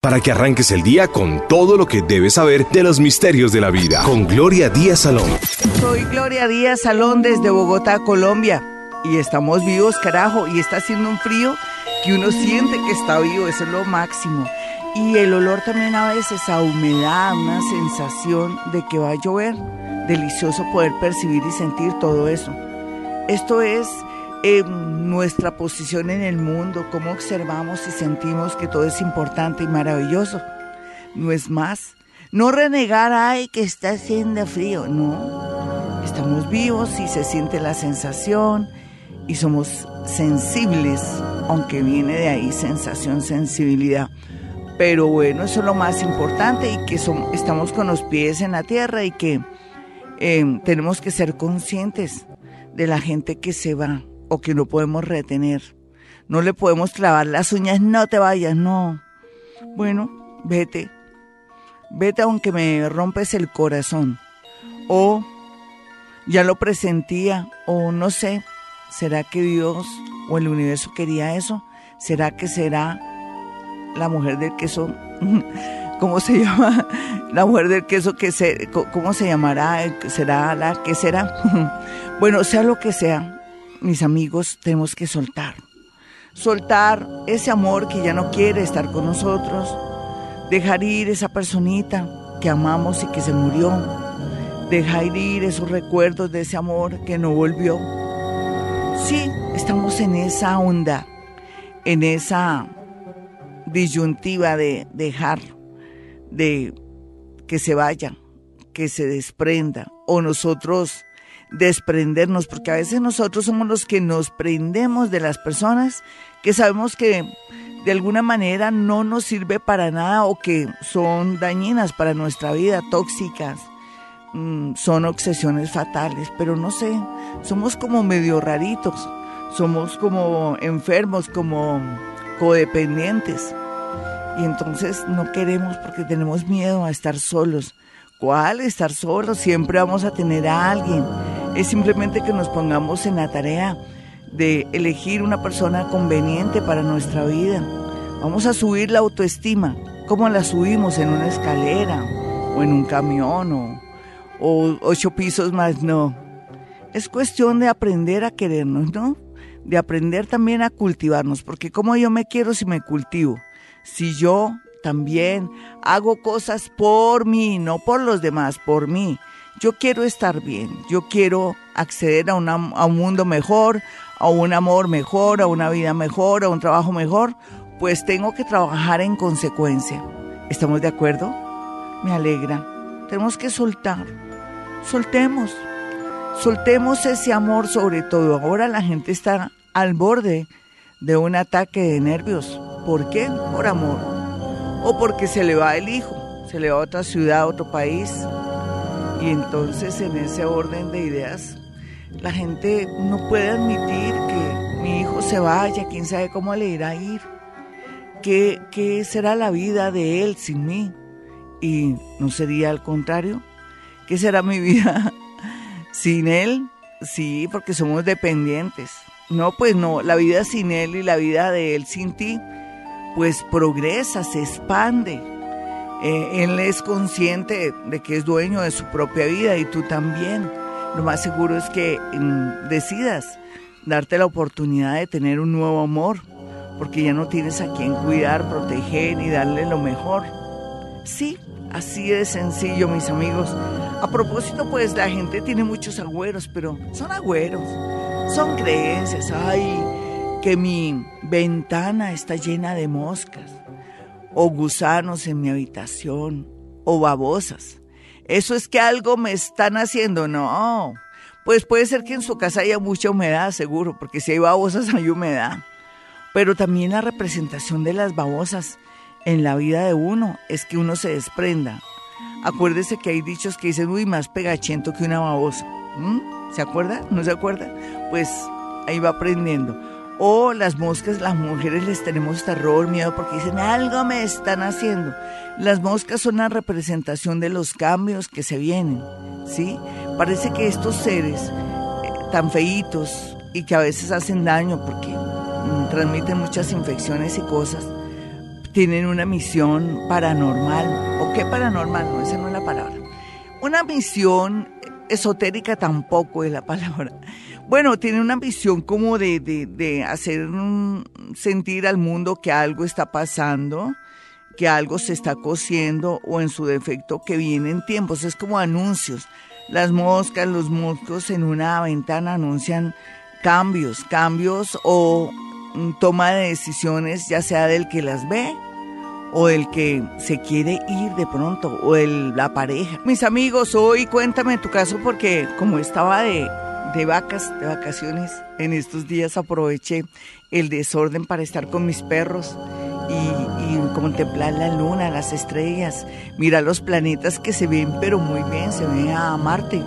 para que arranques el día con todo lo que debes saber de los misterios de la vida. Con Gloria Díaz Salón. Soy Gloria Díaz Salón desde Bogotá, Colombia. Y estamos vivos, carajo. Y está haciendo un frío que uno siente que está vivo. Eso es lo máximo. Y el olor también a veces a humedad, una sensación de que va a llover. Delicioso poder percibir y sentir todo eso. Esto es nuestra posición en el mundo, cómo observamos y sentimos que todo es importante y maravilloso. No es más. No renegar, ay, que está haciendo frío. No. Estamos vivos y se siente la sensación y somos sensibles, aunque viene de ahí sensación, sensibilidad. Pero bueno, eso es lo más importante y que estamos con los pies en la tierra y que eh, tenemos que ser conscientes de la gente que se va o que no podemos retener. No le podemos clavar las uñas, no te vayas, no. Bueno, vete. Vete aunque me rompes el corazón. O ya lo presentía, o no sé, ¿será que Dios o el universo quería eso? ¿Será que será la mujer del queso? ¿Cómo se llama? La mujer del queso, que se, ¿cómo se llamará? ¿Será la que será? bueno, sea lo que sea, mis amigos, tenemos que soltar. Soltar ese amor que ya no quiere estar con nosotros. Dejar ir esa personita que amamos y que se murió. Dejar ir esos recuerdos de ese amor que no volvió. Sí, estamos en esa onda, en esa disyuntiva de dejar, de que se vaya, que se desprenda, o nosotros desprendernos, porque a veces nosotros somos los que nos prendemos de las personas que sabemos que de alguna manera no nos sirve para nada o que son dañinas para nuestra vida, tóxicas, mm, son obsesiones fatales, pero no sé, somos como medio raritos, somos como enfermos, como codependientes. Y entonces no queremos porque tenemos miedo a estar solos. ¿Cuál? Estar solos. Siempre vamos a tener a alguien es simplemente que nos pongamos en la tarea de elegir una persona conveniente para nuestra vida. Vamos a subir la autoestima. ¿Cómo la subimos? ¿En una escalera? ¿O en un camión? ¿O, o ocho pisos más? No. Es cuestión de aprender a querernos, ¿no? De aprender también a cultivarnos. Porque ¿cómo yo me quiero si me cultivo? Si yo también hago cosas por mí, no por los demás, por mí yo quiero estar bien, yo quiero acceder a, un mundo mejor, a un amor mejor, a una vida mejor, a un trabajo mejor, pues tengo que trabajar en consecuencia. ¿Estamos de acuerdo? Me alegra. Tenemos que soltar. Soltemos. Soltemos ese amor sobre todo. Ahora la gente está al borde de un ataque de nervios. ¿Por qué? Por amor. O porque se le va el hijo, se le va a otra ciudad, a otro país, y entonces en ese orden de ideas, la gente no puede admitir que mi hijo se vaya, quién sabe cómo le irá a ir, qué, qué será la vida de él sin mí. Y no sería al contrario, ¿qué será mi vida sin él? Sí, porque somos dependientes. No, pues no, la vida sin él y la vida de él sin ti, pues progresa, se expande eh, él es consciente de que es dueño de su propia vida y tú también. Lo más seguro es que mm, decidas darte la oportunidad de tener un nuevo amor, porque ya no tienes a quien cuidar, proteger y darle lo mejor. Sí, así de sencillo, mis amigos. A propósito, pues la gente tiene muchos agüeros, pero son agüeros, son creencias. Ay, que mi ventana está llena de moscas o gusanos en mi habitación, o babosas. Eso es que algo me están haciendo, no. Pues puede ser que en su casa haya mucha humedad, seguro, porque si hay babosas hay humedad. Pero también la representación de las babosas en la vida de uno es que uno se desprenda. Acuérdese que hay dichos que dicen, uy, más pegachento que una babosa. ¿Mm? ¿Se acuerda? ¿No se acuerda? Pues ahí va aprendiendo. O las moscas, las mujeres les tenemos terror, miedo, porque dicen, algo me están haciendo. Las moscas son la representación de los cambios que se vienen, ¿sí? Parece que estos seres eh, tan feitos y que a veces hacen daño porque mm, transmiten muchas infecciones y cosas, tienen una misión paranormal. ¿O qué paranormal? No, esa no es la palabra. Una misión esotérica tampoco es la palabra. Bueno, tienen una misión como de, de, de hacer sentir al mundo que algo está pasando, que algo se está cociendo o en su defecto que vienen tiempos. Es como anuncios. Las moscas, los moscos en una ventana anuncian cambios, cambios o toma de decisiones, ya sea del que las ve o del que se quiere ir de pronto, o el, la pareja. Mis amigos, hoy cuéntame tu caso porque como estaba de, de vacas, de vacaciones, en estos días aproveché el desorden para estar con mis perros y, y, contemplar la luna, las estrellas, mirar los planetas que se ven pero muy bien, se ve a Marte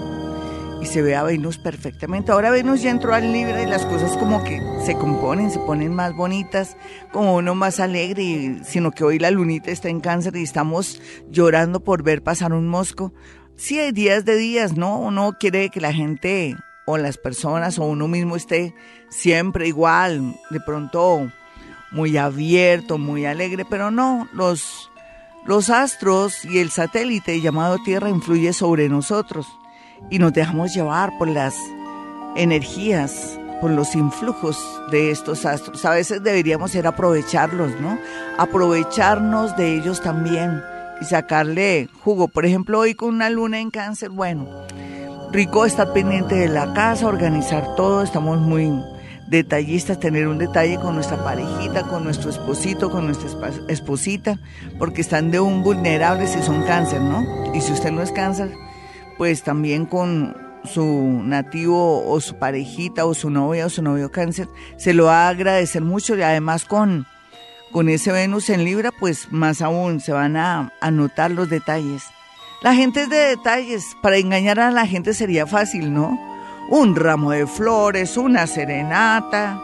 y se ve a Venus perfectamente. Ahora Venus ya entró al libre y las cosas como que se componen, se ponen más bonitas, como uno más alegre, sino que hoy la lunita está en cáncer y estamos llorando por ver pasar un mosco. Sí hay días de días, ¿no? Uno quiere que la gente o las personas o uno mismo esté siempre igual, de pronto muy abierto, muy alegre, pero no, los, los astros y el satélite llamado Tierra influye sobre nosotros y nos dejamos llevar por las energías, por los influjos de estos astros. A veces deberíamos ser aprovecharlos, ¿no? Aprovecharnos de ellos también y sacarle jugo. Por ejemplo, hoy con una luna en cáncer, bueno, rico estar pendiente de la casa, organizar todo, estamos muy detallistas, tener un detalle con nuestra parejita, con nuestro esposito, con nuestra esposita, porque están de un vulnerable si son cáncer, ¿no? Y si usted no es cáncer, pues también con su nativo o su parejita o su novia o su novio cáncer, se lo va a agradecer mucho y además con, con ese Venus en Libra, pues más aún se van a, a notar los detalles. La gente es de detalles, para engañar a la gente sería fácil, ¿no? Un ramo de flores, una serenata,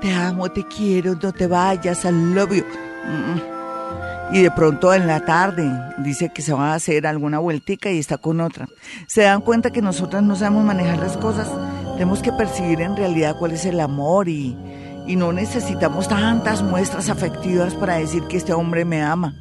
te amo, te quiero, no te vayas, al love you. Y de pronto en la tarde dice que se va a hacer alguna vueltica y está con otra. Se dan cuenta que nosotras no sabemos manejar las cosas, tenemos que percibir en realidad cuál es el amor y, y no necesitamos tantas muestras afectivas para decir que este hombre me ama.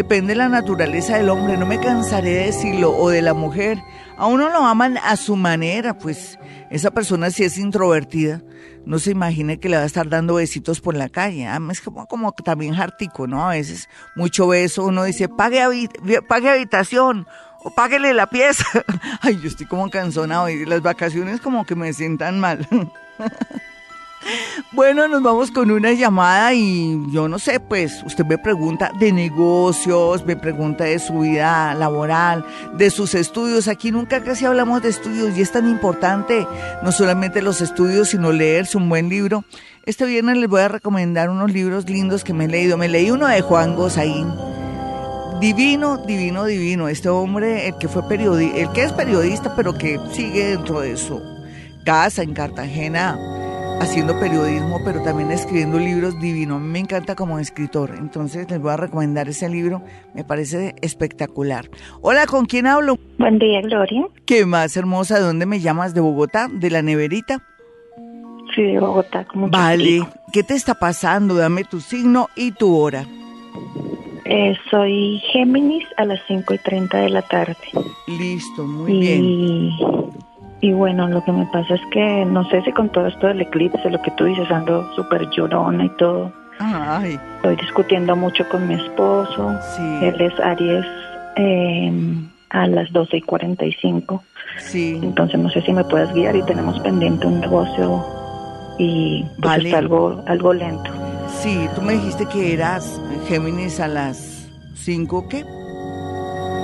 Depende de la naturaleza del hombre, no me cansaré de decirlo, o de la mujer. A uno lo aman a su manera, pues esa persona si es introvertida, no se imagine que le va a estar dando besitos por la calle. Ah, es como, como también jartico, ¿no? A veces mucho beso, uno dice, pague, pague habitación o páguele la pieza. Ay, yo estoy como cansonado y las vacaciones como que me sientan mal. Bueno, nos vamos con una llamada y yo no sé, pues usted me pregunta de negocios, me pregunta de su vida laboral, de sus estudios. Aquí nunca casi hablamos de estudios y es tan importante no solamente los estudios, sino leerse un buen libro. Este viernes les voy a recomendar unos libros lindos que me he leído. Me leí uno de Juan Gozaín. Divino, divino, divino. Este hombre, el que fue periodista, el que es periodista, pero que sigue dentro de su casa en Cartagena haciendo periodismo, pero también escribiendo libros divinos. A mí me encanta como escritor, entonces les voy a recomendar ese libro, me parece espectacular. Hola, ¿con quién hablo? Buen día, Gloria. ¿Qué más hermosa? ¿De dónde me llamas? ¿De Bogotá? ¿De la neverita? Sí, de Bogotá. Como vale, ¿qué te está pasando? Dame tu signo y tu hora. Eh, soy Géminis a las 5 y 30 de la tarde. Listo, muy bien. Y bueno, lo que me pasa es que no sé si con todo esto del eclipse, lo que tú dices, ando súper llorona y todo. Ay. Estoy discutiendo mucho con mi esposo. Sí. Él es Aries eh, a las 12 y 45. Sí. Entonces no sé si me puedes guiar y tenemos pendiente un negocio y pues está algo, algo lento. Sí, tú me dijiste que eras Géminis a las 5, ¿qué?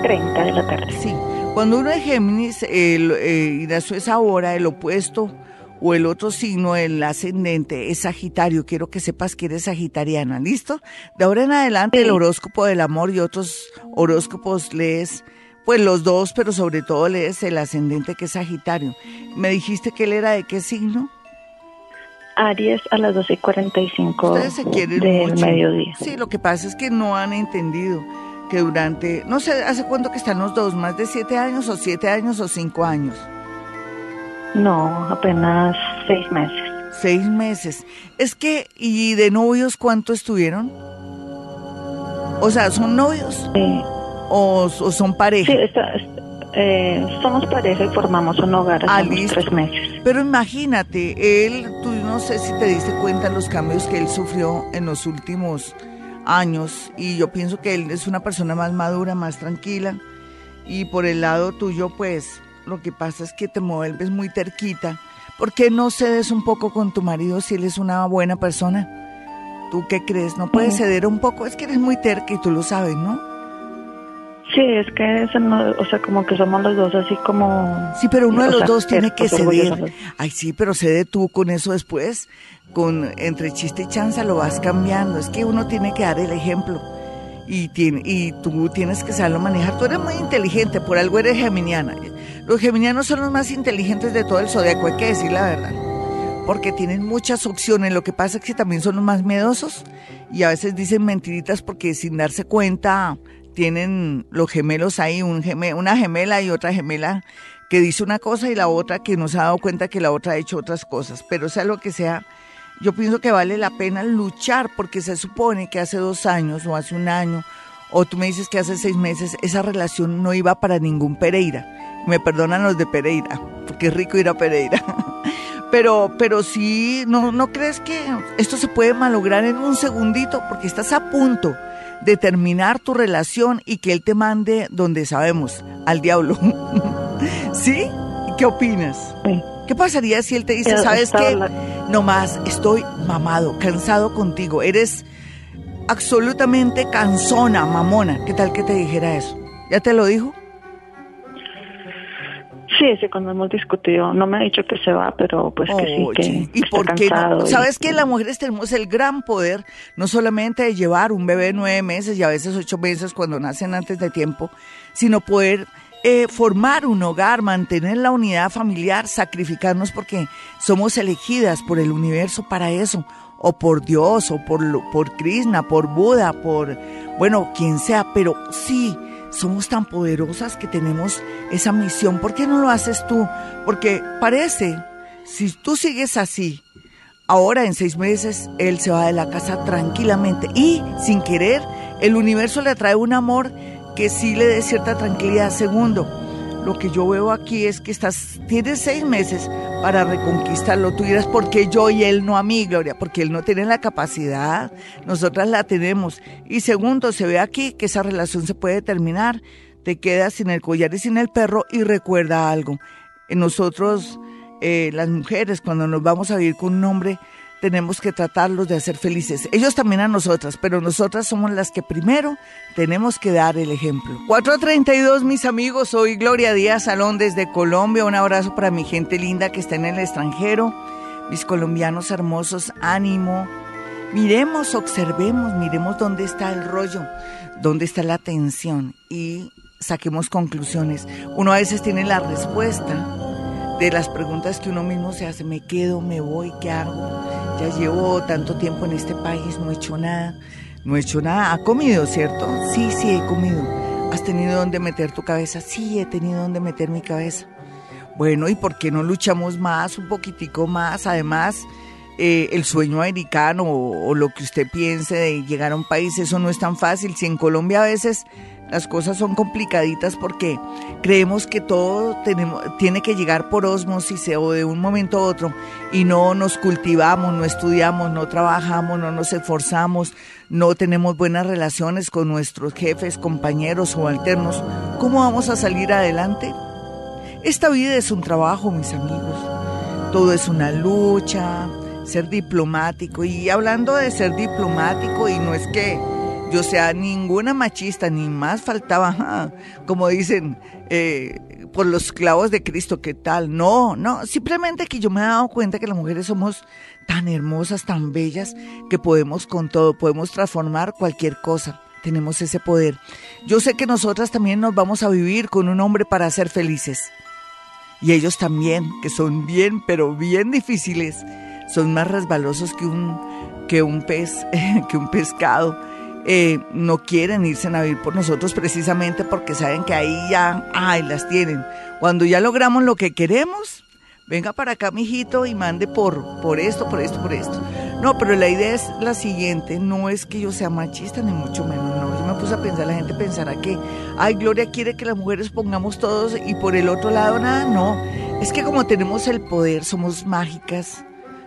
30 de la tarde. Sí. Cuando uno es Géminis, el, eh, y eso es ahora el opuesto o el otro signo, el ascendente, es Sagitario. Quiero que sepas que eres sagitariana, ¿listo? De ahora en adelante el horóscopo del amor y otros horóscopos lees, pues los dos, pero sobre todo lees el ascendente que es Sagitario. ¿Me dijiste que él era de qué signo? Aries a las 12.45 y del mediodía. Sí, lo que pasa es que no han entendido que durante, no sé, ¿hace cuánto que están los dos? ¿Más de siete años o siete años o cinco años? No, apenas seis meses. Seis meses. Es que, ¿y de novios cuánto estuvieron? O sea, ¿son novios? Sí. ¿O, son pareja? Sí, eh, somos pareja y formamos un hogar hace ah, tres meses. Pero imagínate, él, tú no sé si te diste cuenta los cambios que él sufrió en los últimos años y yo pienso que él es una persona más madura, más tranquila y por el lado tuyo pues lo que pasa es que te vuelves muy terquita. ¿Por qué no cedes un poco con tu marido si él es una buena persona? ¿Tú qué crees? ¿No puedes ceder un poco? Es que eres muy terca y tú lo sabes, ¿no? Sí, es que o sea, como que somos los dos así como... Sí, pero uno de los dos tiene que ceder. Ay, sí, pero cede tú con eso después. Con entre chiste y chanza lo vas cambiando. Es que uno tiene que dar el ejemplo. Y, tiene, y tú tienes que saberlo manejar. Tú eres muy inteligente, por algo eres geminiana. Los geminianos son los más inteligentes de todo el zodiaco, hay que decir la verdad. Porque tienen muchas opciones. Lo que pasa es que también son los más miedosos y a veces dicen mentiritas porque sin darse cuenta tienen los gemelos ahí, un una gemela y otra gemela que dice una cosa y la otra que no se ha dado cuenta que la otra ha hecho otras cosas. Pero sea lo que sea, yo pienso que vale la pena luchar porque se supone que hace dos años o hace un año, o tú me dices que hace seis meses, esa relación no iba para ningún Pereira. Me perdonan los de Pereira, porque es rico ir a Pereira. Pero, pero sí, no, ¿no crees que esto se puede malograr en un segundito? Porque estás a punto determinar tu relación y que él te mande donde sabemos, al diablo. ¿Sí? ¿Qué opinas? ¿Qué pasaría si él te dice, sabes qué? Nomás estoy mamado, cansado contigo, eres absolutamente cansona, mamona. ¿Qué tal que te dijera eso? ¿Ya te lo dijo? Sí, sí, cuando hemos discutido, no me ha dicho que se va, pero pues que sí, que ¿Y por qué no? ¿Sabes que las mujeres tenemos el gran poder, no solamente de llevar un bebé nueve meses y a veces ocho meses cuando nacen antes de tiempo, sino poder eh, formar un hogar, mantener la unidad familiar, sacrificarnos porque somos elegidas por el universo para eso, o por Dios, o por, por Krishna, por Buda, por, bueno, quien sea, pero sí somos tan poderosas que tenemos esa misión. ¿Por qué no lo haces tú? Porque parece, si tú sigues así, ahora en seis meses él se va de la casa tranquilamente y sin querer el universo le trae un amor que sí le dé cierta tranquilidad. Segundo, lo que yo veo aquí es que estás, tienes seis meses para reconquistarlo. Tú dirás, ¿por qué yo y él no a mí, Gloria? Porque él no tiene la capacidad, nosotras la tenemos. Y segundo, se ve aquí que esa relación se puede terminar. Te quedas sin el collar y sin el perro y recuerda algo. Nosotros, eh, las mujeres, cuando nos vamos a vivir con un hombre, tenemos que tratarlos de hacer felices. Ellos también a nosotras, pero nosotras somos las que primero tenemos que dar el ejemplo. 432, mis amigos, soy Gloria Díaz Salón desde Colombia. Un abrazo para mi gente linda que está en el extranjero, mis colombianos hermosos, ánimo. Miremos, observemos, miremos dónde está el rollo, dónde está la tensión y saquemos conclusiones. Uno a veces tiene la respuesta de las preguntas que uno mismo se hace, me quedo, me voy, ¿qué hago? Ya llevo tanto tiempo en este país, no he hecho nada, no he hecho nada. ¿Ha comido, cierto? Sí, sí, he comido. ¿Has tenido dónde meter tu cabeza? Sí, he tenido dónde meter mi cabeza. Bueno, ¿y por qué no luchamos más, un poquitico más? Además, eh, el sueño americano o, o, lo que usted piense de llegar a un país, eso no es tan fácil. Si en Colombia a veces las cosas son complicaditas porque creemos que todo tenemos, tiene que llegar por osmosis o de un momento a otro y no nos cultivamos, no estudiamos, no trabajamos, no nos esforzamos, no tenemos buenas relaciones con nuestros jefes, compañeros o alternos. ¿Cómo vamos a salir adelante? Esta vida es un trabajo, mis amigos. Todo es una lucha, ser diplomático. Y hablando de ser diplomático, y no es que yo sea ninguna machista, ni más faltaba, como dicen, eh, por los clavos de Cristo, ¿qué tal? No, no, simplemente que yo me he dado cuenta que las mujeres somos tan hermosas, tan bellas, que podemos con todo, podemos transformar cualquier cosa. Tenemos ese poder. Yo sé que nosotras también nos vamos a vivir con un hombre para ser felices. Y ellos también, que son bien, pero bien difíciles. Son más resbalosos que un, que un pez, que un pescado eh, no quieren irse a vivir por nosotros precisamente porque saben que ahí ya, ay, las tienen. Cuando ya logramos lo que queremos, venga para acá, mijito, y mande por, por esto, por esto, por esto. No, pero la idea es la siguiente, no es que yo sea machista, ni mucho menos, no. Yo me puse a pensar, la gente pensará que, ay, Gloria quiere que las mujeres pongamos todos y por el otro lado nada. No, es que como tenemos el poder, somos mágicas,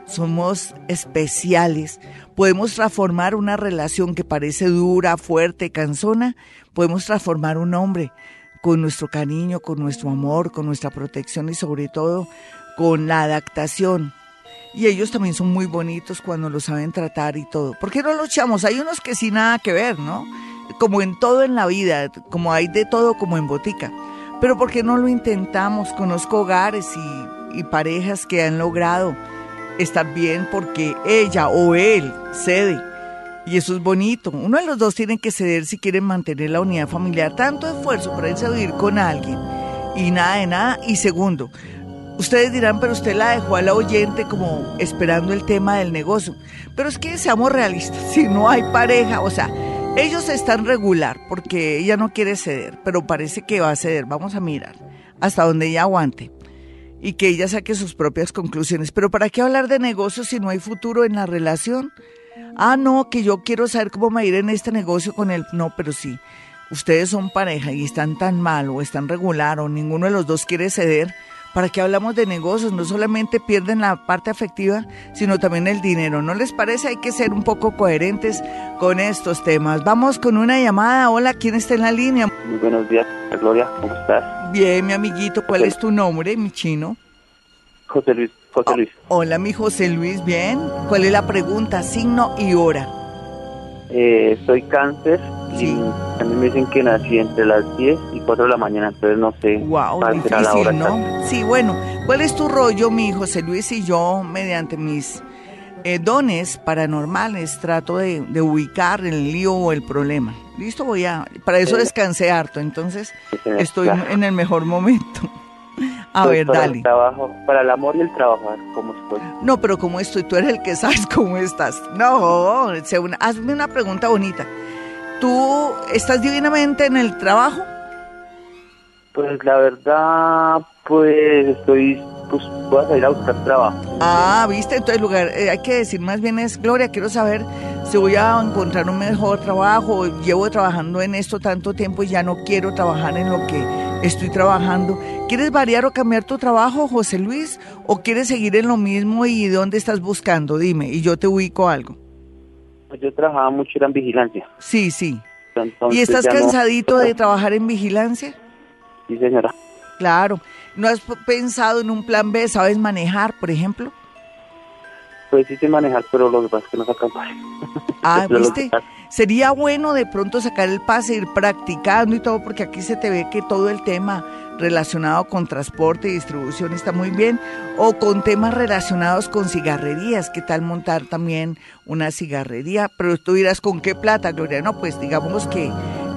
somos especiales, podemos transformar una relación que parece dura, fuerte, cansona, podemos transformar un hombre con nuestro cariño, con nuestro amor, con nuestra protección y sobre todo con la adaptación. Y ellos también son muy bonitos cuando lo saben tratar y todo. ¿Por qué no lo echamos? Hay unos que sí nada que ver, ¿no? Como en todo en la vida, como hay de todo como en botica. Pero ¿por qué no lo intentamos? Conozco hogares y, y parejas que han logrado estar bien porque ella o él cede. Y eso es bonito. Uno de los dos tiene que ceder si quieren mantener la unidad familiar. Tanto esfuerzo para irse a vivir con alguien y nada de nada. Y segundo, ustedes dirán, pero usted la dejó a la oyente como esperando el tema del negocio. Pero es que seamos realistas, si no hay pareja, o sea, ellos están regular porque ella no quiere ceder, pero parece que va a ceder. Vamos a mirar hasta donde ella aguante y que ella saque sus propias conclusiones. Pero ¿para qué hablar de negocios si no hay futuro en la relación? Ah, no, que yo quiero saber cómo me ir en este negocio con él. No, pero sí, ustedes son pareja y están tan mal o están regular o ninguno de los dos quiere ceder. ¿Para qué hablamos de negocios? No solamente pierden la parte afectiva, sino también el dinero. ¿No les parece? Hay que ser un poco coherentes con estos temas. Vamos con una llamada. Hola, ¿quién está en la línea? Muy buenos días, Gloria. ¿Cómo estás? Bien, mi amiguito. ¿Cuál es tu nombre, mi chino? José Luis. José Luis. hola, mi José Luis. Bien. ¿Cuál es la pregunta? Signo y hora. Eh, soy cáncer Sí. a mí me dicen que nací entre las 10 y 4 de la mañana, entonces no sé. Wow, difícil, ¿no? Sí, bueno, ¿cuál es tu rollo, mi José Luis y yo, mediante mis eh, dones paranormales, trato de, ubicar el lío o el problema? Listo, voy a. Para eso descansé harto, entonces estoy en el mejor momento. A pues ver, para dale. El trabajo, para el amor y el trabajo, ¿cómo estoy? No, pero ¿cómo estoy? Tú eres el que sabes cómo estás. No, hazme una pregunta bonita. ¿Tú estás divinamente en el trabajo? Pues la verdad, pues estoy, pues voy a salir a buscar trabajo. Ah, viste, entonces lugar, eh, hay que decir más bien es, Gloria, quiero saber si voy a encontrar un mejor trabajo, llevo trabajando en esto tanto tiempo y ya no quiero trabajar en lo que estoy trabajando. ¿Quieres variar o cambiar tu trabajo, José Luis? ¿O quieres seguir en lo mismo y dónde estás buscando? Dime, y yo te ubico algo. Pues yo trabajaba mucho en vigilancia. Sí, sí. ¿Y estás cansadito de trabajar en vigilancia? Sí, señora. Claro. ¿No has pensado en un plan B? ¿Sabes manejar, por ejemplo? Pues sí sé manejar, pero lo que pasa es que no sacan Ah, ¿viste? Sería bueno de pronto sacar el pase, ir practicando y todo, porque aquí se te ve que todo el tema relacionado con transporte y distribución está muy bien, o con temas relacionados con cigarrerías, ¿qué tal montar también una cigarrería? Pero tú dirás, ¿con qué plata, Gloria? No, pues digamos que,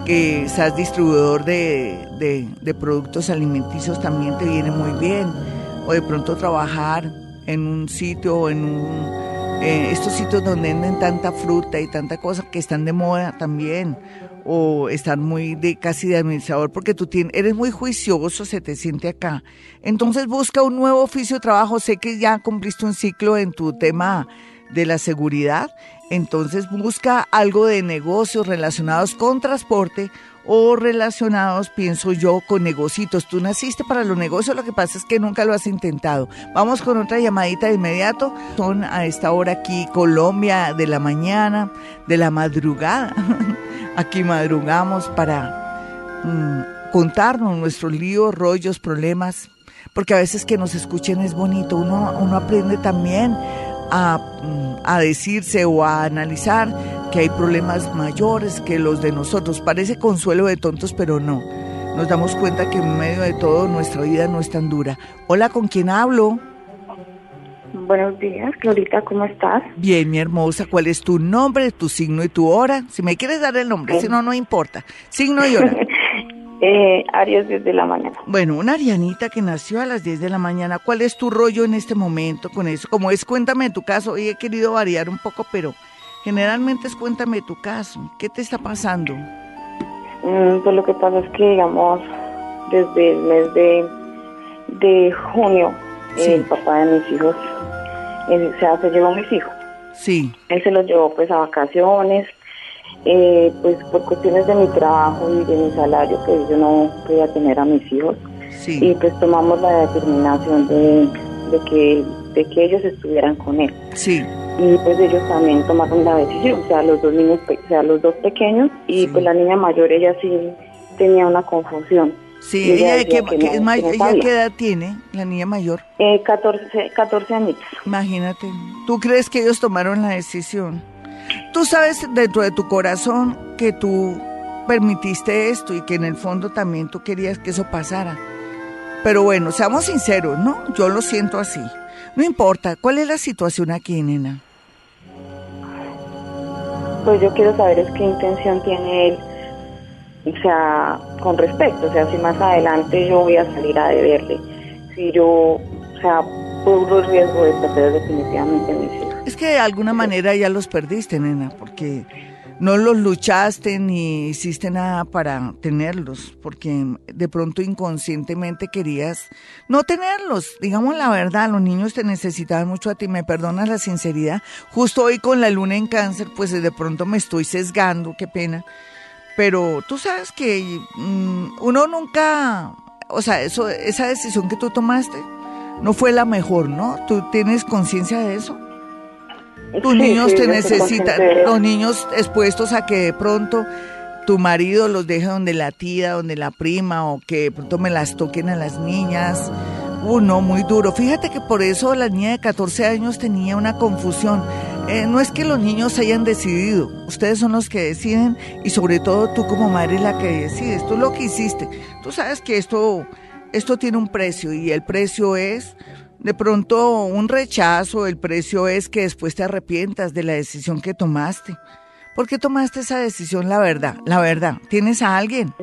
que seas distribuidor de, de productos alimenticios también te viene muy bien, o de pronto trabajar en un sitio o en un eh, estos sitios donde venden tanta fruta y tanta cosa que están de moda también o están muy de casi de administrador porque tú tienes, eres muy juicioso, se te siente acá. Entonces busca un nuevo oficio de trabajo. Sé que ya cumpliste un ciclo en tu tema de la seguridad, entonces busca algo de negocios relacionados con transporte o relacionados, pienso yo, con negocios. Tú naciste para los negocios, lo que pasa es que nunca lo has intentado. Vamos con otra llamadita de inmediato. Son a esta hora aquí Colombia de la mañana, de la madrugada. aquí madrugamos para mm, contarnos nuestros líos, rollos, problemas, porque a veces que nos escuchen es bonito. Uno, uno aprende también a, mm, a decirse o a analizar que hay problemas mayores que los de nosotros. Parece consuelo de tontos, pero no. Nos damos cuenta que en medio de todo nuestra vida no es tan dura. Hola, ¿con quién hablo? Buenos días, Glorita, ¿cómo estás? Bien, mi hermosa, ¿cuál es tu nombre, tu signo y tu hora? Si me quieres dar el nombre, si no, no importa. Signo y hora. eh, Aries desde la mañana. Bueno, una arianita que nació a las 10 de la mañana. ¿Cuál es tu rollo en este momento con eso? Como es, cuéntame tu caso. Hoy he querido variar un poco, pero Generalmente es cuéntame tu caso, ¿qué te está pasando? Mm, pues lo que pasa es que, digamos, desde el mes de, de junio, el papá de mis hijos, se llevó a mis hijos. Sí. Él se los llevó pues a vacaciones eh, pues por cuestiones de mi trabajo y de mi salario, pues yo no podía tener a mis hijos. Y pues tomamos la determinación de, que, de que ellos estuvieran con él. Sí. Y pues ellos también tomaron la decisión, o sea, los dos niños, o sea, los dos pequeños y pues la niña mayor, ella sí tenía una confusión. Sí, ella, ella, que, ¿qué edad tiene, la niña mayor? Eh, 14, 14 años. Imagínate, ¿tú crees que ellos tomaron la decisión? Tú sabes dentro de tu corazón que tú permitiste esto y que en el fondo también tú querías que eso pasara. Pero bueno, seamos sinceros, ¿no? Yo lo siento así. No importa, ¿cuál es la situación aquí, nena? Pues yo quiero saber es qué intención tiene él o sea, con respecto, o sea, si más adelante yo voy a salir a deberle, si yo, o sea, corro el riesgo de perder definitivamente mis hijos. Es que de alguna manera ya los perdiste, nena, porque no los luchaste ni hiciste nada para tenerlos, porque de pronto inconscientemente querías no tenerlos. Digamos la verdad, los niños te necesitaban mucho a ti, me perdonas la sinceridad. Justo hoy con la luna en cáncer, pues de pronto me estoy sesgando, qué pena pero tú sabes que mm, uno nunca, o sea, eso, esa decisión que tú tomaste no fue la mejor, ¿no? ¿Tú tienes conciencia de eso? Tus niños te necesitan, los niños expuestos a que de pronto tu marido los deje donde la tía, donde la prima, o que de pronto me las toquen a las niñas. Uno, muy duro. Fíjate que por eso la niña de 14 años tenía una confusión. Eh, no es que los niños hayan decidido, ustedes son los que deciden y sobre todo tú como madre la que decides, tú lo que hiciste. Tú sabes que esto, esto tiene un precio y el precio es de pronto un rechazo, el precio es que después te arrepientas de la decisión que tomaste. ¿Por qué tomaste esa decisión? La verdad, la verdad. ¿Tienes a alguien?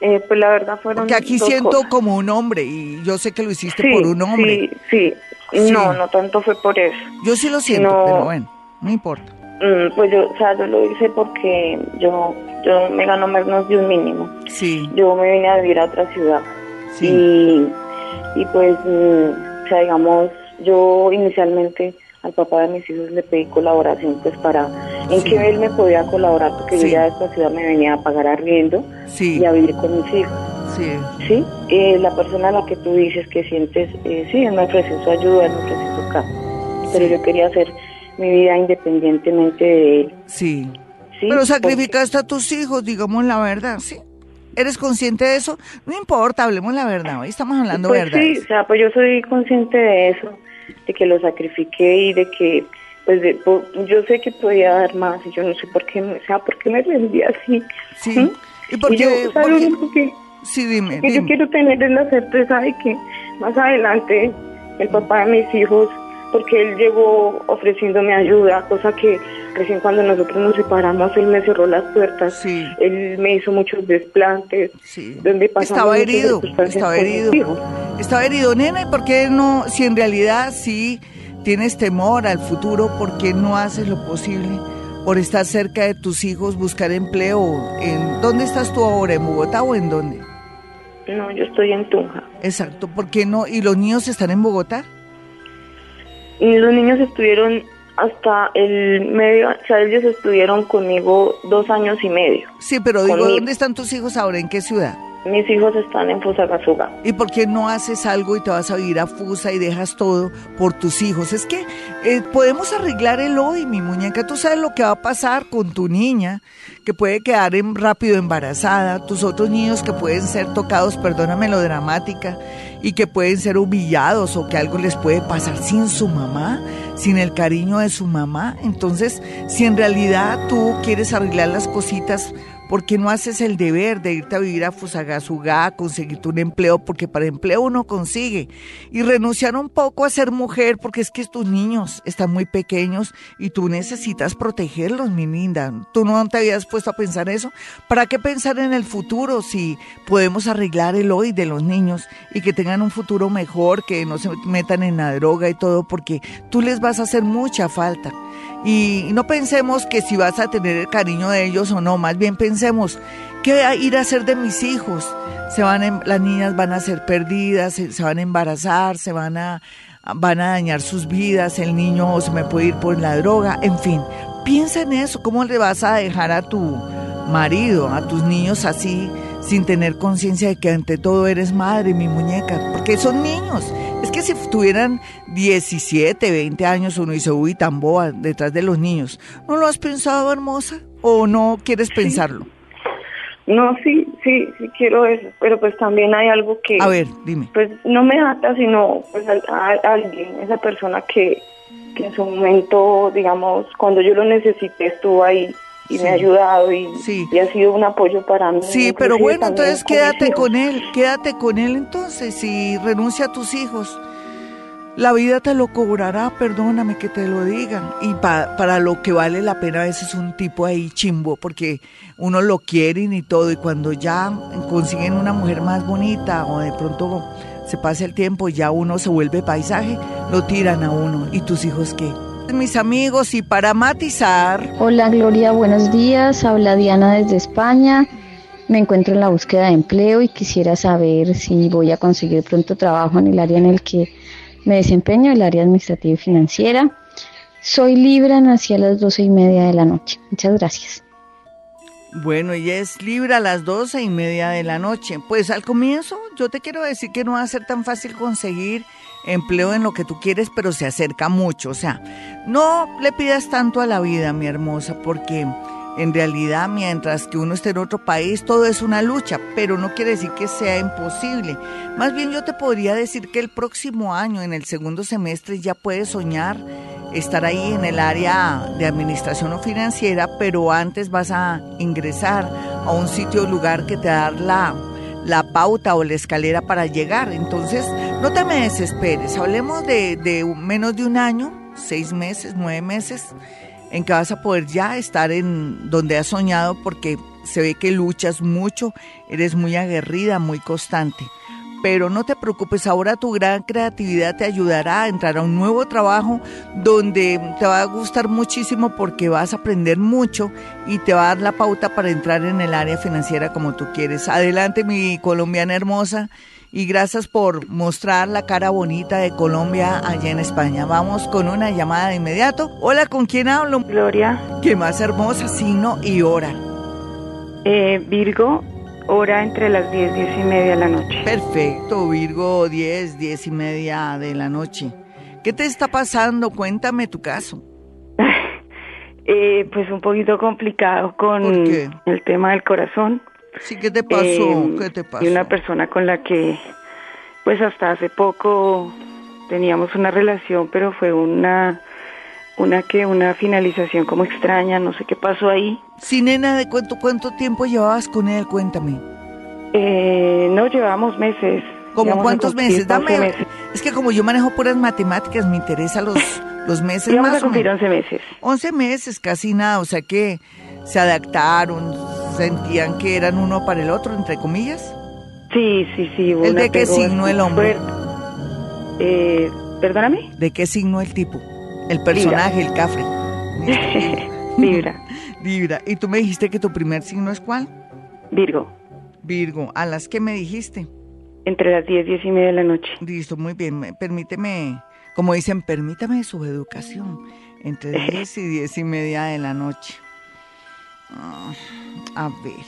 Eh, pues la verdad fueron. Porque aquí siento como un hombre y yo sé que lo hiciste por un hombre. Sí, sí, No, no tanto fue por eso. Yo sí lo siento, pero bueno, no importa. Mm, pues yo, o sea, yo lo hice porque yo, yo me gano menos de un mínimo. Sí. Yo me vine a vivir a otra ciudad. Sí. Y, y pues, mm, o sea, digamos, yo inicialmente al papá de mis hijos le pedí colaboración pues para en que él me podía colaborar porque yo ya de esta ciudad me venía a pagar arriendo y a vivir con mis hijos. Sí. ¿Sí? Eh, la persona a la que tú dices que sientes, eh, sí, él me ofreció su ayuda, él me ofreció su casa, pero yo quería hacer mi vida independientemente de él. Sí. Pero sacrificaste a tus hijos, digamos la verdad, ¿sí? ¿Eres consciente de eso? No importa, hablemos la verdad, hoy estamos hablando pues verdad. Sí, o sea, pues yo soy consciente de eso de que lo sacrifiqué y de que pues yo sé que podía dar más y yo no sé por qué, o sea, por qué me rendí así. Sí. ¿Y por qué? Sí, dime, que yo quiero tener la certeza de que más adelante el papá de mis hijos, porque él llegó ofreciéndome ayuda, cosa que recién cuando nosotros nos separamos, él me cerró las puertas, sí. él me hizo muchos desplantes, sí. donde estaba herido, estaba herido, estaba herido, nena, ¿y por qué no, si en realidad sí tienes temor al futuro, por qué no haces lo posible por estar cerca de tus hijos, buscar empleo? ¿En dónde estás tú ahora, en Bogotá o en dónde? No, yo estoy en Tunja. Exacto, ¿por qué no? ¿Y los niños están en Bogotá? Y los niños estuvieron hasta el medio, o sea, ellos estuvieron conmigo dos años y medio. Sí, pero digo, ¿dónde están tus hijos ahora? ¿En qué ciudad? Mis hijos están en Fusagasugá. ¿Y por qué no haces algo y te vas a vivir a Fusa y dejas todo por tus hijos? Es que eh, podemos arreglar el hoy, mi muñeca. Tú sabes lo que va a pasar con tu niña, que puede quedar en, rápido embarazada, tus otros niños que pueden ser tocados, perdóname lo dramática, y que pueden ser humillados o que algo les puede pasar sin su mamá, sin el cariño de su mamá. Entonces, si en realidad tú quieres arreglar las cositas, ¿Por qué no haces el deber de irte a vivir a Fusagasugá, conseguirte un empleo? Porque para empleo uno consigue. Y renunciar un poco a ser mujer, porque es que tus niños están muy pequeños y tú necesitas protegerlos, mi linda. ¿Tú no te habías puesto a pensar eso? ¿Para qué pensar en el futuro si podemos arreglar el hoy de los niños y que tengan un futuro mejor, que no se metan en la droga y todo? Porque tú les vas a hacer mucha falta. Y no pensemos que si vas a tener el cariño de ellos o no, más bien pensemos, ¿qué a ir a hacer de mis hijos? Se van las niñas van a ser perdidas, se, van a embarazar, se van a, van a dañar sus vidas, el niño se me puede ir por la droga, en fin. piensa en eso, ¿cómo le vas a dejar a tu marido, a tus niños así, sin tener conciencia de que ante todo eres madre, mi muñeca? Porque son niños. Es que si tuvieran 17, 20 años, uno dice, uy, tan boa, detrás de los niños. ¿No lo has pensado, hermosa? ¿O no quieres pensarlo? No, sí, sí, sí quiero eso, pero pues también hay algo que... A ver, dime. Pues no me ata, sino pues a, alguien, esa persona que, que, en su momento, digamos, cuando yo lo necesité estuvo ahí y me ha ayudado y, y, ha sido un apoyo para mí. Sí, pero bueno, entonces quédate con él, quédate con él entonces y renuncia a tus hijos. La vida te lo cobrará, perdóname que te lo digan. Y para lo que vale la pena a veces un tipo ahí chimbo, porque uno lo quiere y todo, y cuando ya consiguen una mujer más bonita o de pronto se pasa el tiempo y ya uno se vuelve paisaje, lo tiran a uno. ¿Y tus hijos qué? Mis amigos, y para matizar... Hola Gloria, buenos días. Habla Diana desde España. Me encuentro en la búsqueda de empleo y quisiera saber si voy a conseguir pronto trabajo en el área en el que me desempeño el área administrativa y financiera. Soy Libra, nací las doce y media de la noche. Muchas gracias. Bueno, ella es Libra a las doce y media de la noche. Pues al comienzo yo te quiero decir que no va a ser tan fácil conseguir empleo en lo que tú quieres, pero se acerca mucho. O sea, no le pidas tanto a la vida, mi hermosa, porque en realidad, mientras que uno esté en otro país, todo es una lucha, pero no quiere decir que sea imposible. Más bien yo te podría decir que el próximo año, en el segundo semestre, ya puedes soñar estar ahí en el área de administración o financiera, pero antes vas a ingresar a un sitio o lugar que te da la, pauta o la escalera para llegar. Entonces, no te me desesperes. Hablemos de, de menos de un año, seis meses, nueve meses en que vas a poder ya estar en donde has soñado porque se ve que luchas mucho, eres muy aguerrida, muy constante. Pero no te preocupes, ahora tu gran creatividad te ayudará a entrar a un nuevo trabajo donde te va a gustar muchísimo porque vas a aprender mucho y te va a dar la pauta para entrar en el área financiera como tú quieres. Adelante mi colombiana hermosa y gracias por mostrar la cara bonita de Colombia allá en España. Vamos con una llamada de inmediato. Hola, ¿con quién hablo? Gloria. Qué más hermosa, signo y hora. Eh, Virgo, hora entre las 10, 10 y media de la noche. Perfecto, Virgo, 10, 10 y media de la noche. ¿Qué te está pasando? Cuéntame tu caso. Eh, pues un poquito complicado con el tema del corazón. Sí, ¿qué te pasó? Em, ¿Qué te pasó? Y una persona con la que, pues hasta hace poco teníamos una relación, pero fue una, una que, una finalización como extraña, no sé qué pasó ahí. Sí, nena, ¿de cuánto, cuánto tiempo llevabas con él? Cuéntame. Eh, no, llevábamos meses. ¿Cómo cuántos meses? Dame. Es que como yo manejo puras matemáticas, me interesa los, los meses Vamos más. a cumplir 11 meses. 11 meses, casi nada. O sea que se adaptaron, sentían que eran uno para el otro, entre comillas. Sí, sí, sí. ¿El de qué signo el hombre? Eh, ¿Perdóname? ¿De qué signo el tipo? El personaje, el cafre. Libra. Libra. ¿Y tú me dijiste que tu primer signo es cuál? Virgo. Virgo. ¿A las que me dijiste? Entre las 10, 10 y media de la noche. Listo, muy bien. Permíteme, como dicen, permítame su educación. Entre 10 y 10 y media de la noche. Ah, a ver.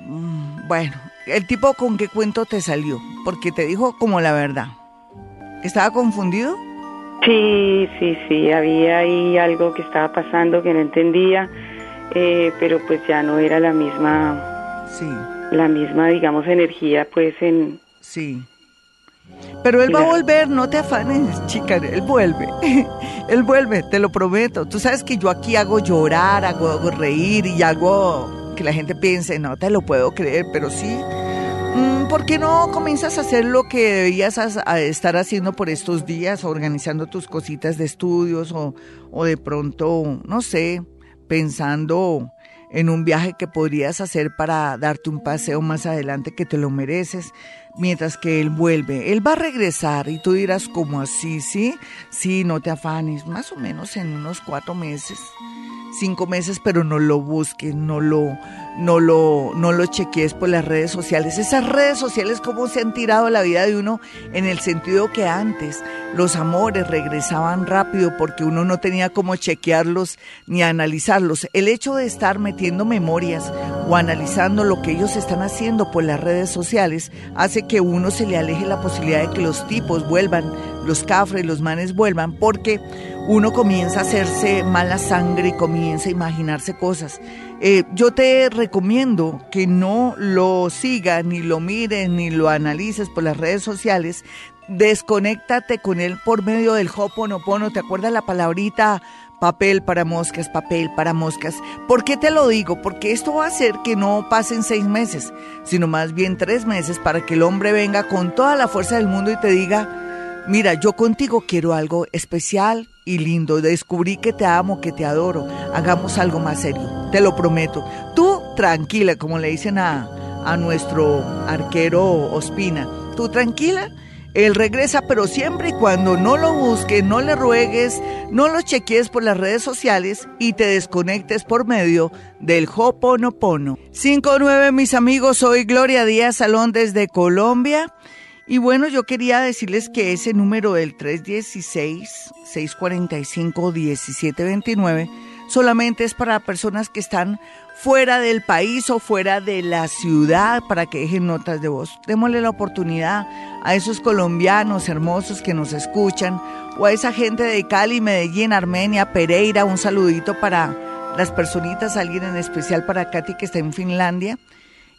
Mm, bueno, el tipo con qué cuento te salió, porque te dijo como la verdad. ¿Estaba confundido? Sí, sí, sí, había ahí algo que estaba pasando que no entendía, eh, pero pues ya no era la misma, sí, la misma, digamos, energía, pues en, sí. Pero él va a volver, no te afanes, chica, él vuelve. él vuelve, te lo prometo. Tú sabes que yo aquí hago llorar, hago, reír y hago que la gente piense, no te lo puedo creer, pero sí. Mm, ¿Por qué no comienzas a hacer lo que deberías estar haciendo por estos días, organizando tus cositas de estudios o, o de pronto, no sé, pensando en un viaje que podrías hacer para darte un paseo más adelante que te lo mereces? Mientras que él vuelve. Él va a regresar y tú dirás, ¿cómo así? Sí, sí, no te afanes, más o menos en unos cuatro meses, cinco meses, pero no lo busques, no lo, no lo, no lo chequees por las redes sociales. Esas redes sociales, cómo se han tirado la vida de uno en el sentido que antes los amores regresaban rápido porque uno no tenía cómo chequearlos ni analizarlos. El hecho de estar metiendo memorias o analizando lo que ellos están haciendo por las redes sociales hace que uno se le aleje la posibilidad de que los tipos vuelvan, los cafres, los manes vuelvan, porque uno comienza a hacerse mala sangre y comienza a imaginarse cosas. Eh, yo te recomiendo que no lo sigas, ni lo mires, ni lo analices por las redes sociales. Desconéctate con él por medio del Hoponopono. ¿Te acuerdas la palabrita papel para moscas, papel para moscas? ¿Por qué te lo digo? Porque esto va a hacer que no pasen seis meses, sino más bien tres meses para que el hombre venga con toda la fuerza del mundo y te diga, mira, yo contigo quiero algo especial, y lindo. Descubrí que te amo, que te adoro. Hagamos algo más serio, te lo prometo. Tú tranquila, como le dicen a, a nuestro arquero Ospina. Tú tranquila. Él regresa, pero siempre y cuando no lo busques, no le ruegues, no lo cheques por las redes sociales y te desconectes por medio del Hoponopono. 5-9, mis amigos, soy Gloria Díaz Salón desde Colombia. Y bueno, yo quería decirles que ese número del 316-645-1729 solamente es para personas que están fuera del país o fuera de la ciudad para que dejen notas de voz. Démosle la oportunidad a esos colombianos hermosos que nos escuchan o a esa gente de Cali, Medellín, Armenia, Pereira. Un saludito para las personitas, alguien en especial para Katy que está en Finlandia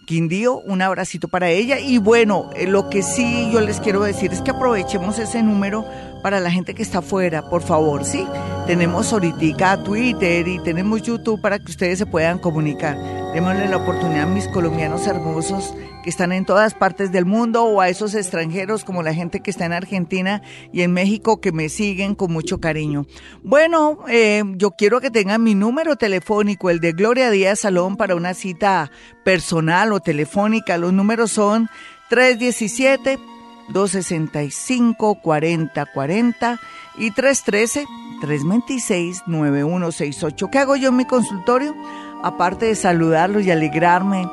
Quindío, un abracito para ella. Y bueno, eh, lo que sí yo les quiero decir es que aprovechemos ese número para la gente que está afuera, por favor, ¿sí? Tenemos ahorita Twitter y tenemos YouTube para que ustedes se puedan comunicar. Démosle la oportunidad a mis colombianos hermosos que están en todas partes del mundo o a esos extranjeros como la gente que está en Argentina y en México que me siguen con mucho cariño. Bueno, eh, yo quiero que tengan mi número telefónico, el de Gloria Díaz Salón, para una cita personal o telefónica. Los números son 317 265 4040 y 313 326 9168. ¿Qué hago yo en mi consultorio? Aparte de saludarlos y alegrarme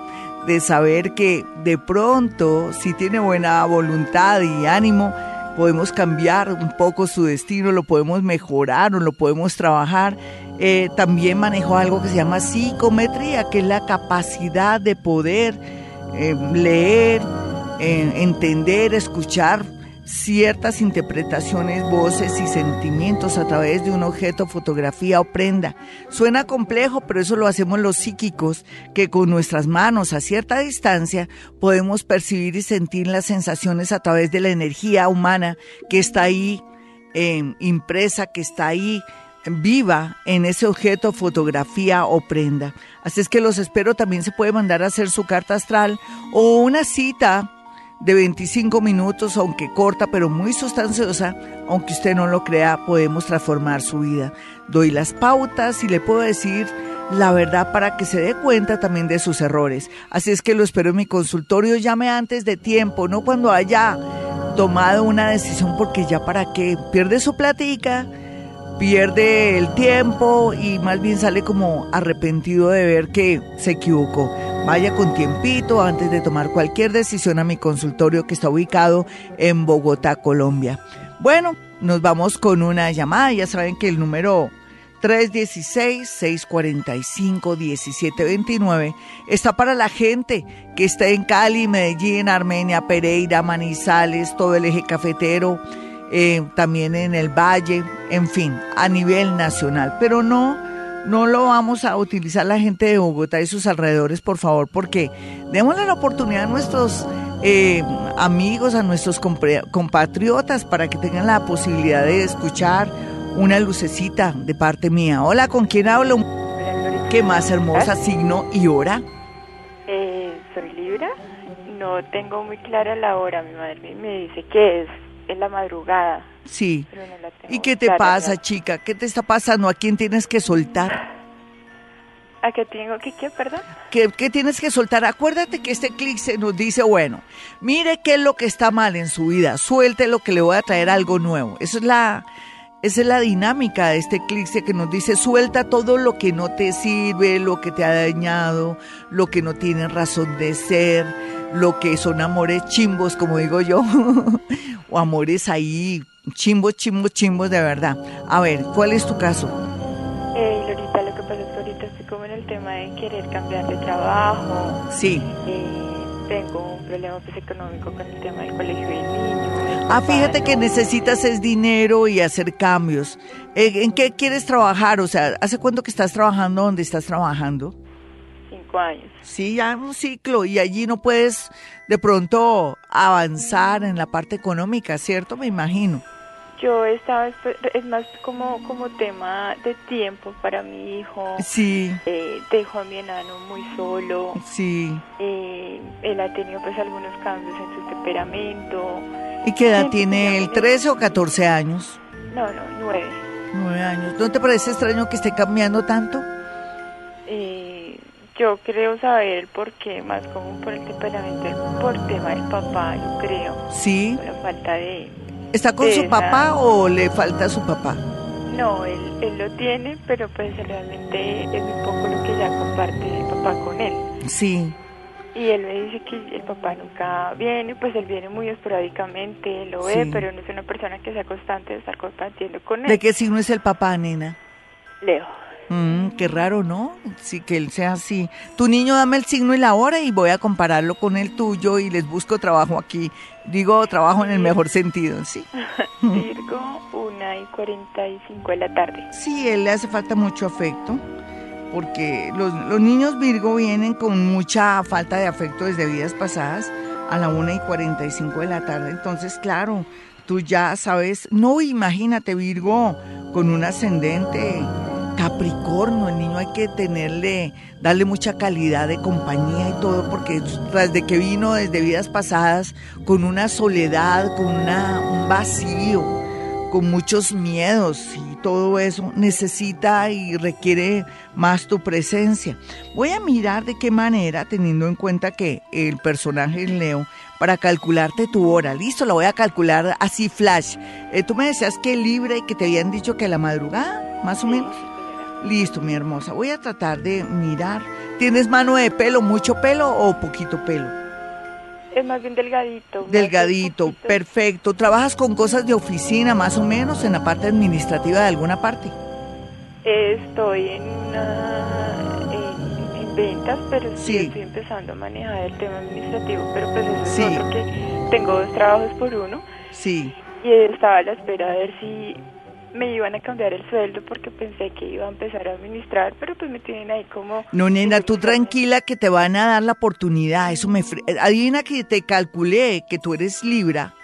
de saber que de pronto, si tiene buena voluntad y ánimo, podemos cambiar un poco su destino, lo podemos mejorar o lo podemos trabajar. Eh, también manejo algo que se llama psicometría, que es la capacidad de poder eh, leer, entender, escuchar ciertas interpretaciones, voces y sentimientos a través de un objeto, fotografía o prenda. Suena complejo, pero eso lo hacemos los psíquicos, que con nuestras manos a cierta distancia podemos percibir y sentir las sensaciones a través de la energía humana que está ahí em, impresa, que está ahí viva en ese objeto, fotografía o prenda. Así es que los espero, también se puede mandar a hacer su carta astral o una cita de 25 minutos, aunque corta, pero muy sustanciosa, aunque usted no lo crea, podemos transformar su vida. Doy las pautas y le puedo decir la verdad para que se dé cuenta también de sus errores. Así es que lo espero en mi consultorio, llame antes de tiempo, no cuando haya tomado una decisión, porque ya para qué, pierde su platica, pierde el tiempo y más bien sale como arrepentido de ver que se equivocó. Vaya con tiempito antes de tomar cualquier decisión a mi consultorio que está ubicado en Bogotá, Colombia. Bueno, nos vamos con una llamada. Ya saben que el número 316-645-1729 está para la gente que está en Cali, Medellín, Armenia, Pereira, Manizales, todo el eje cafetero, eh, también en el Valle, en fin, a nivel nacional. Pero no no lo vamos a utilizar la gente de Bogotá y sus alrededores, por favor, porque démosle la oportunidad a nuestros eh, amigos, a nuestros compatriotas, para que tengan la posibilidad de escuchar una lucecita de parte mía. Hola, ¿con quién hablo? ¿Qué más hermosa signo y hora? Eh, soy Libra. No tengo muy clara la hora. Mi madre me dice que es en la madrugada. Sí. ¿Y qué te pasa, chica? ¿Qué te está pasando? ¿A quién tienes que soltar? ¿A qué tengo que qué, perdón? ¿Qué, tienes que soltar? Acuérdate que este clic se nos dice, bueno, mire qué es lo que está mal en su vida, suelte lo que le voy a traer algo nuevo. Eso es la Esa es la dinámica de este eclipse que nos dice suelta todo lo que no te sirve, lo que te ha dañado, lo que no tiene razón de ser, lo que son amores chimbos, como digo yo, o amores ahí chimbos, chimbos, chimbos de verdad. A ver, ¿cuál es tu caso? Eh, Lorita, lo que pasa es que ahorita estoy como en el tema de querer cambiar de trabajo. Sí. Eh, tengo un problema pues, económico con el tema del colegio del niño. Ah, fíjate que necesitas es dinero y hacer cambios. ¿En qué quieres trabajar? O sea, ¿hace cuánto que estás trabajando donde estás trabajando? Cinco años. Sí, ya un ciclo y allí no puedes de pronto avanzar en la parte económica, ¿cierto? Me imagino. Yo estaba, es más como, como tema de tiempo para mi hijo. Sí. Eh, dejo a mi enano muy solo. Sí. Eh, él ha tenido pues algunos cambios en su temperamento. ¿Y qué edad tiene él? ¿13 o 14 años? No, no, 9. 9 años. ¿No te parece extraño que esté cambiando tanto? Eh, yo creo saber por qué, más como por el temperamento, por tema del papá, yo creo. Sí. Por la falta de ¿Está con su papá o le falta su papá? No, él, él lo tiene, pero pues realmente es un poco lo que ya comparte el papá con él. Sí. Y él me dice que el papá nunca viene, pues él viene muy esporádicamente, lo ve, pero no es una persona que sea constante de estar compartiendo con él. ¿De qué signo es el papá, nena? Leo. Mm, qué raro, ¿no? Sí, que él sea así. Tu niño, dame el signo y la hora y voy a compararlo con el tuyo y les busco trabajo aquí. Digo trabajo en el mejor sentido, ¿sí? Virgo, una y cuarenta y cinco de la tarde. Sí, él le hace falta mucho afecto porque los, los niños Virgo vienen con mucha falta de afecto desde vidas pasadas a la una y cuarenta y cinco de la tarde. Entonces, claro, tú ya sabes, no imagínate Virgo con un ascendente Capricornio, el niño hay que tenerle, darle mucha calidad de compañía y todo, porque desde que vino desde vidas pasadas, con una soledad, con un vacío, con muchos miedos y todo eso, necesita y requiere más tu presencia. Voy a mirar de qué manera, teniendo en cuenta que el personaje es Leo, para calcularte tu hora. Listo, la voy a calcular así flash. Eh, tú me decías que libre y que te habían dicho que la madrugada, más o menos. Listo, mi hermosa. Voy a tratar de mirar. ¿Tienes mano de pelo, mucho pelo o poquito pelo? Es más bien delgadito. Delgadito, perfecto. ¿Trabajas con cosas de oficina más o menos en la parte administrativa de alguna parte? Estoy en, en, ventas, pero sí. estoy empezando a manejar el tema administrativo, pero pues eso es otro que tengo dos trabajos por uno. Sí. Y estaba a la espera de ver si me iban a cambiar el sueldo porque pensé que iba a empezar a administrar, pero pues me tienen ahí como... No, nena, tú tranquila que te van a dar la oportunidad, eso me... Adivina que te calculé que tú eres Libra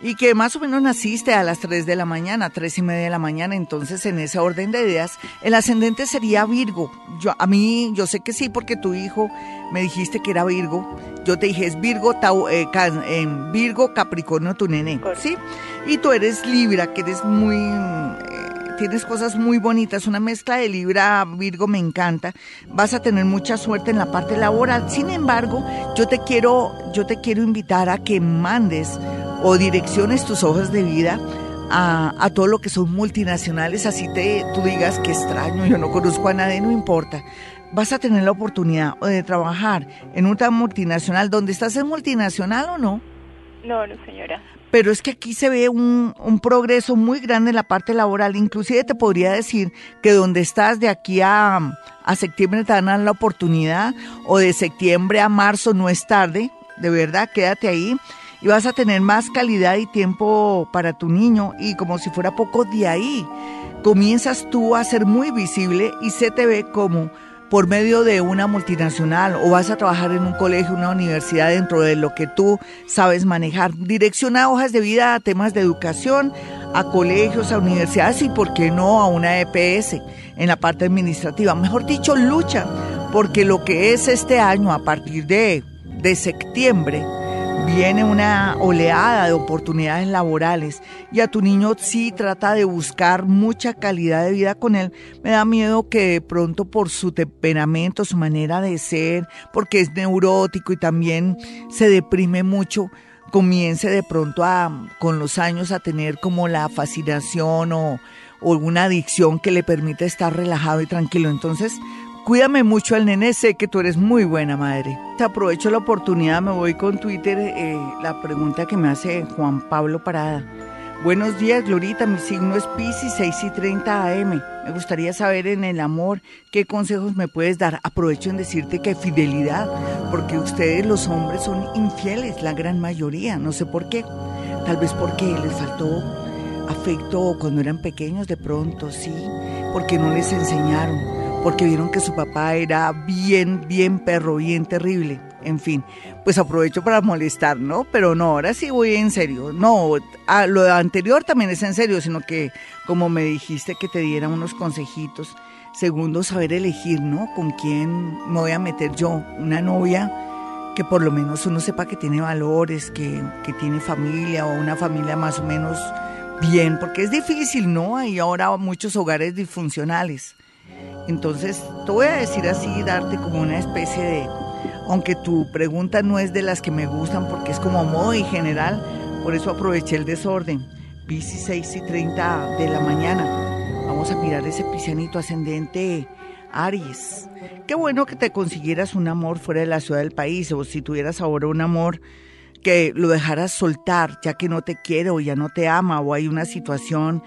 y que más o menos naciste a las 3 de la mañana, tres y media de la mañana, entonces en ese orden de ideas, el ascendente sería Virgo. Yo, a mí, yo sé que sí, porque tu hijo me dijiste que era Virgo. Yo te dije, es Virgo, eh, en Virgo, Capricornio, tu nene, ¿sí? Y tú eres Libra, que eres muy... Eh, tienes cosas muy bonitas, una mezcla de Libra Virgo me encanta. Vas a tener mucha suerte en la parte laboral. Sin embargo, yo te quiero yo te quiero invitar a que mandes o direcciones tus hojas de vida a, todo lo que son multinacionales, así te tú digas que extraño, yo no conozco a nadie, no importa. Vas a tener la oportunidad de trabajar en una multinacional. ¿Dónde estás en multinacional o no? No, no, señora. Pero es que aquí se ve un, progreso muy grande en la parte laboral. Inclusive te podría decir que donde estás de aquí a, a septiembre te dan la oportunidad o de septiembre a marzo no es tarde. De verdad, quédate ahí y vas a tener más calidad y tiempo para tu niño y como si fuera poco de ahí, comienzas tú a ser muy visible y se te ve como por medio de una multinacional o vas a trabajar en un colegio, una universidad dentro de lo que tú sabes manejar. Direcciona hojas de vida a temas de educación, a colegios, a universidades y, ¿por qué no, a una EPS en la parte administrativa? Mejor dicho, lucha, porque lo que es este año a partir de, de septiembre, viene una oleada de oportunidades laborales y a tu niño sí trata de buscar mucha calidad de vida con él, me da miedo que de pronto por su temperamento, su manera de ser, porque es neurótico y también se deprime mucho, comience de pronto a, con los años a tener como la fascinación o, o alguna adicción que le permita estar relajado y tranquilo. Entonces, Cuídame mucho al nene, sé que tú eres muy buena madre. Te aprovecho la oportunidad, me voy con Twitter, eh, la pregunta que me hace Juan Pablo Parada. Buenos días, Glorita, mi signo es Pisces, 6 y 30 AM. Me gustaría saber en el amor qué consejos me puedes dar. Aprovecho en decirte que fidelidad, porque ustedes los hombres son infieles, la gran mayoría, no sé por qué. Tal vez porque les faltó afecto cuando eran pequeños de pronto, sí, porque no les enseñaron porque vieron que su papá era bien, bien perro, bien terrible. En fin, pues aprovecho para molestar, ¿no? Pero no, ahora sí voy en serio. No, a, lo anterior también es en serio, sino que como me dijiste que te diera unos consejitos. Segundo, saber elegir, ¿no? Con quién me voy a meter yo. Una novia que por lo menos uno sepa que tiene valores, que, que tiene familia o una familia más o menos bien, porque es difícil, ¿no? Hay ahora muchos hogares disfuncionales. Entonces, te voy a decir así, darte como una especie de, aunque tu pregunta no es de las que me gustan porque es como muy general, por eso aproveché el desorden. Piscis 6 y 30 de la mañana. Vamos a mirar ese piscianito ascendente Aries. Qué bueno que te consiguieras un amor fuera de la ciudad del país o si tuvieras ahora un amor que lo dejaras soltar ya que no te quiere o ya no te ama o hay una situación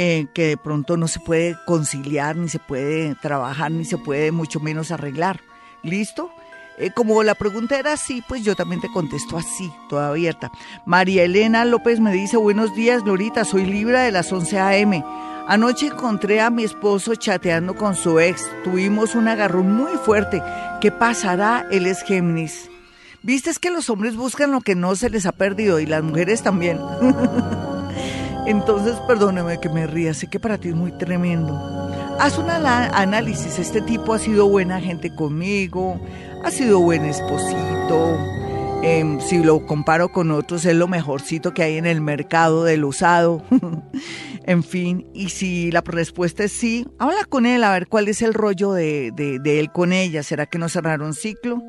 eh, que de pronto no se puede conciliar, ni se puede trabajar, ni se puede mucho menos arreglar. ¿Listo? Eh, como la pregunta era así, pues yo también te contesto así, toda abierta. María Elena López me dice, buenos días, Glorita, soy Libra de las 11 a.m. Anoche encontré a mi esposo chateando con su ex. Tuvimos un agarrón muy fuerte. ¿Qué pasará? Él es Géminis. ¿Viste que los hombres buscan lo que no se les ha perdido y las mujeres también? Entonces, perdóneme que me ría, sé que para ti es muy tremendo. Haz un análisis, este tipo ha sido buena gente conmigo, ha sido buen esposito, em, si lo comparo con otros es lo mejorcito que hay en el mercado del usado. en fin, y si la respuesta es sí, habla con él a ver cuál es el rollo de, de él con ella. ¿Será que no cerraron ciclo?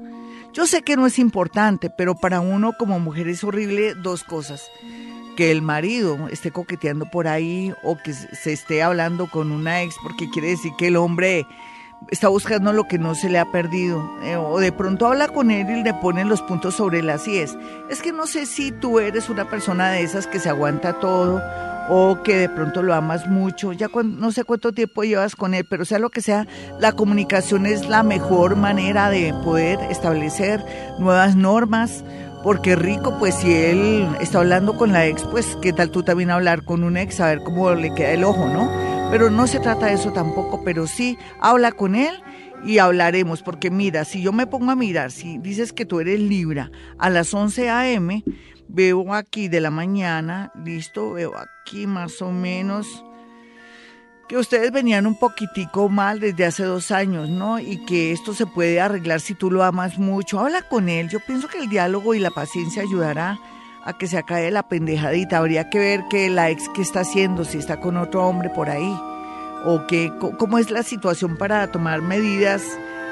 Yo sé que no es importante, pero para uno como mujer es horrible dos cosas que el marido esté coqueteando por ahí o que se esté hablando con una ex porque quiere decir que el hombre está buscando lo que no se le ha perdido eh, o de pronto habla con él y le ponen los puntos sobre las es Es que no sé si tú eres una persona de esas que se aguanta todo o que de pronto lo amas mucho, ya no sé cuánto tiempo llevas con él, pero sea lo que sea, la comunicación es la mejor manera de poder establecer nuevas normas, porque rico, pues si él está hablando con la ex, pues qué tal tú también hablar con un ex, a ver cómo le queda el ojo, ¿no? Pero no se trata de eso tampoco, pero sí habla con él y hablaremos, porque mira, si yo me pongo a mirar, si dices que tú eres Libra a las 11 a.m., veo aquí de la mañana, listo, veo aquí más o menos que ustedes venían un poquitico mal desde hace dos años, ¿no? Y que esto se puede arreglar si tú lo amas mucho. Habla con él. Yo pienso que el diálogo y la paciencia ayudará a que se acabe la pendejadita. Habría que ver qué la ex que está haciendo, si está con otro hombre por ahí, o que, cómo es la situación para tomar medidas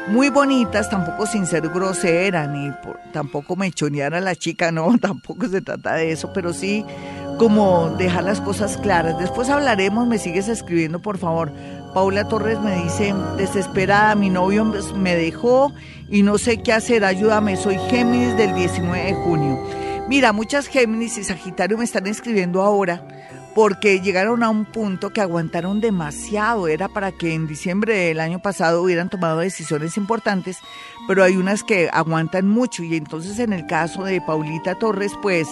muy bonitas, tampoco sin ser grosera, ni tampoco mechonear a la chica, no, tampoco se trata de eso, pero sí como dejar las cosas claras. Después hablaremos, me sigues escribiendo, por favor. Paula Torres me dice, desesperada, mi novio me dejó y no sé qué hacer, ayúdame, soy Géminis del 19 de junio. Mira, muchas Géminis y Sagitario me están escribiendo ahora porque llegaron a un punto que aguantaron demasiado. Era para que en diciembre del año pasado hubieran tomado decisiones importantes, pero hay unas que aguantan mucho. Y entonces en el caso de Paulita Torres, pues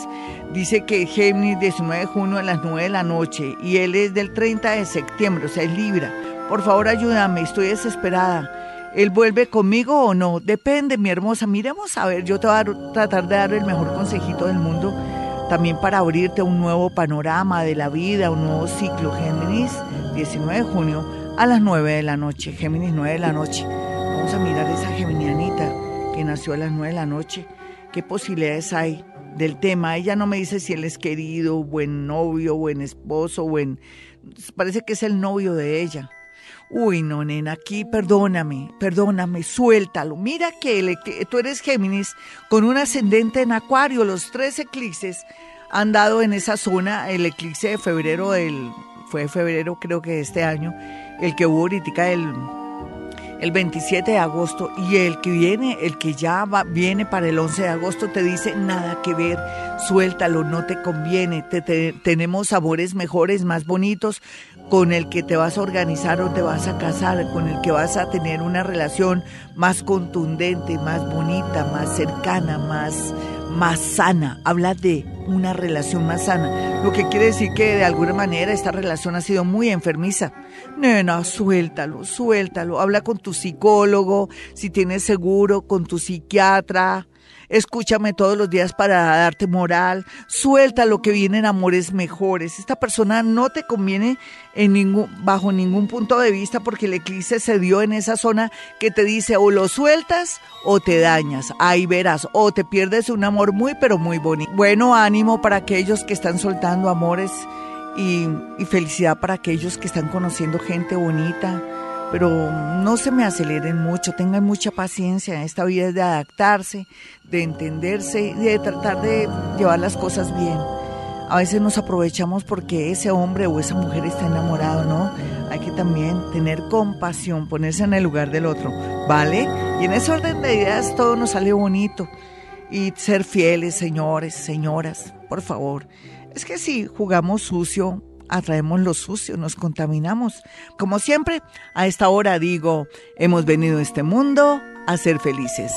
dice que Géminis 19 de junio a las 9 de la noche y él es del 30 de septiembre, o sea, es Libra. Por favor, ayúdame, estoy desesperada. ¿Él vuelve conmigo o no? Depende, mi hermosa. Miremos a ver, yo te voy a tratar de dar el mejor consejito del mundo también para abrirte un nuevo panorama de la vida, un nuevo ciclo. Géminis, 19 de junio a las 9 de la noche. Géminis, 9 de la noche. Vamos a mirar esa geminianita que nació a las 9 de la noche. ¿Qué posibilidades hay del tema? Ella no me dice si él es querido, buen novio, buen esposo, buen... Parece que es el novio de ella. Uy, no, nena, aquí perdóname, perdóname, suéltalo. Mira que, tú eres Géminis con un ascendente en Acuario. Los tres eclipses han dado en esa zona. El eclipse de febrero del. Fue febrero, creo que de este año. El que hubo ahorita el el 27 de agosto y el que viene, el que ya va, viene para el 11 de agosto te dice nada que ver, suéltalo, no te conviene, tenemos sabores mejores, más bonitos, con el que te vas a organizar o te vas a casar, con el que vas a tener una relación más contundente, más bonita, más cercana, más, más sana. Habla de una relación más sana, lo que quiere decir que de alguna manera esta relación ha sido muy enfermiza. Nena, suéltalo, suéltalo. Habla con tu psicólogo, si tienes seguro, con tu psiquiatra escúchame todos los días para darte moral, suelta lo que vienen amores mejores. Esta persona no te conviene en ningún, bajo ningún punto de vista porque el eclipse se dio en esa zona que te dice o lo sueltas o te dañas. Ahí verás, o te pierdes un amor muy pero muy bonito. Bueno, ánimo para aquellos que están soltando amores y, y felicidad para aquellos que están conociendo gente bonita pero no se me aceleren mucho, tengan mucha paciencia. Esta vida es de adaptarse, de entenderse y de tratar de llevar las cosas bien. A veces nos aprovechamos porque ese hombre o esa mujer está enamorado, ¿no? Hay que también tener compasión, ponerse en el lugar del otro, ¿vale? Y en ese orden de ideas todo nos sale bonito. Y ser fieles, señores, señoras, por favor. Es que si jugamos sucio, atraemos lo sucio, nos contaminamos. Como siempre, a esta hora digo, hemos venido a este mundo a ser felices.